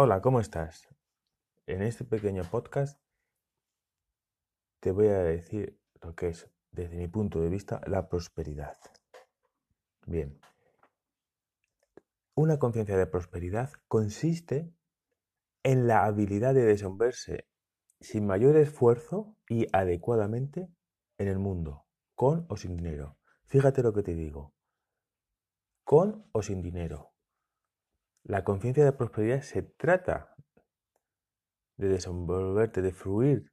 Hola, ¿cómo estás? En este pequeño podcast te voy a decir lo que es, desde mi punto de vista, la prosperidad. Bien, una conciencia de prosperidad consiste en la habilidad de desenvolverse sin mayor esfuerzo y adecuadamente en el mundo, con o sin dinero. Fíjate lo que te digo, con o sin dinero. La conciencia de prosperidad se trata de desenvolverte, de fluir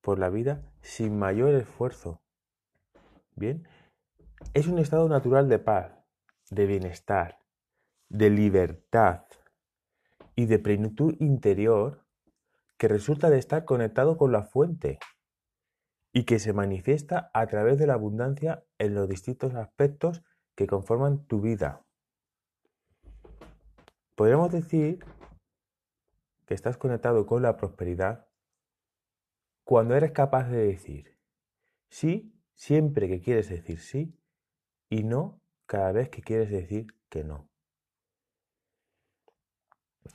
por la vida sin mayor esfuerzo. Bien, es un estado natural de paz, de bienestar, de libertad y de plenitud interior que resulta de estar conectado con la fuente y que se manifiesta a través de la abundancia en los distintos aspectos que conforman tu vida. Podríamos decir que estás conectado con la prosperidad cuando eres capaz de decir sí siempre que quieres decir sí y no cada vez que quieres decir que no.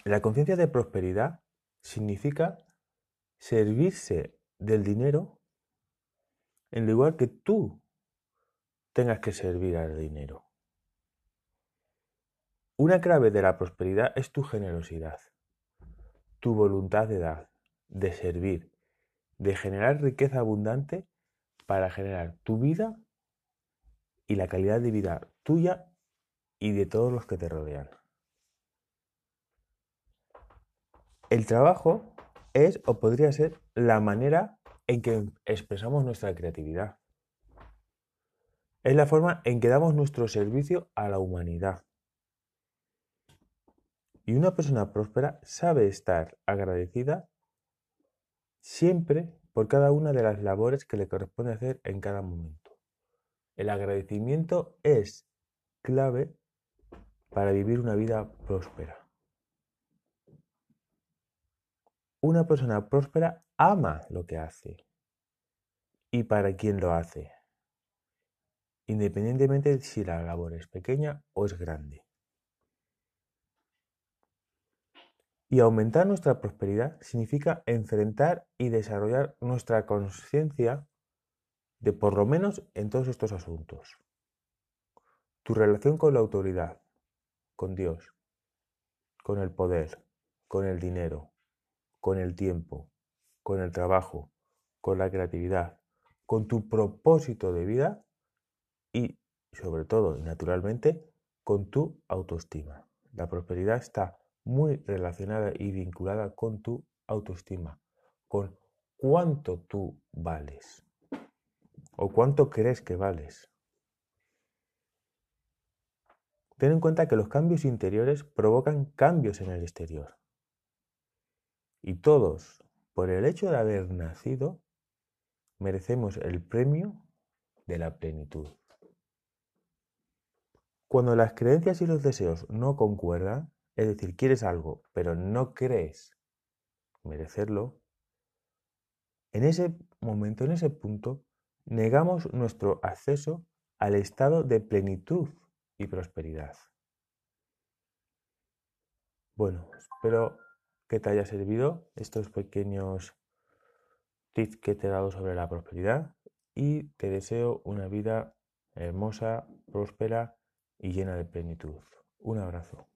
La conciencia de prosperidad significa servirse del dinero en lugar que tú tengas que servir al dinero. Una clave de la prosperidad es tu generosidad, tu voluntad de dar, de servir, de generar riqueza abundante para generar tu vida y la calidad de vida tuya y de todos los que te rodean. El trabajo es o podría ser la manera en que expresamos nuestra creatividad. Es la forma en que damos nuestro servicio a la humanidad. Y una persona próspera sabe estar agradecida siempre por cada una de las labores que le corresponde hacer en cada momento. El agradecimiento es clave para vivir una vida próspera. Una persona próspera ama lo que hace y para quién lo hace, independientemente de si la labor es pequeña o es grande. Y aumentar nuestra prosperidad significa enfrentar y desarrollar nuestra conciencia de por lo menos en todos estos asuntos. Tu relación con la autoridad, con Dios, con el poder, con el dinero, con el tiempo, con el trabajo, con la creatividad, con tu propósito de vida y, sobre todo y naturalmente, con tu autoestima. La prosperidad está muy relacionada y vinculada con tu autoestima, con cuánto tú vales o cuánto crees que vales. Ten en cuenta que los cambios interiores provocan cambios en el exterior. Y todos, por el hecho de haber nacido, merecemos el premio de la plenitud. Cuando las creencias y los deseos no concuerdan, es decir, quieres algo, pero no crees merecerlo, en ese momento, en ese punto, negamos nuestro acceso al estado de plenitud y prosperidad. Bueno, espero que te haya servido estos pequeños tips que te he dado sobre la prosperidad y te deseo una vida hermosa, próspera y llena de plenitud. Un abrazo.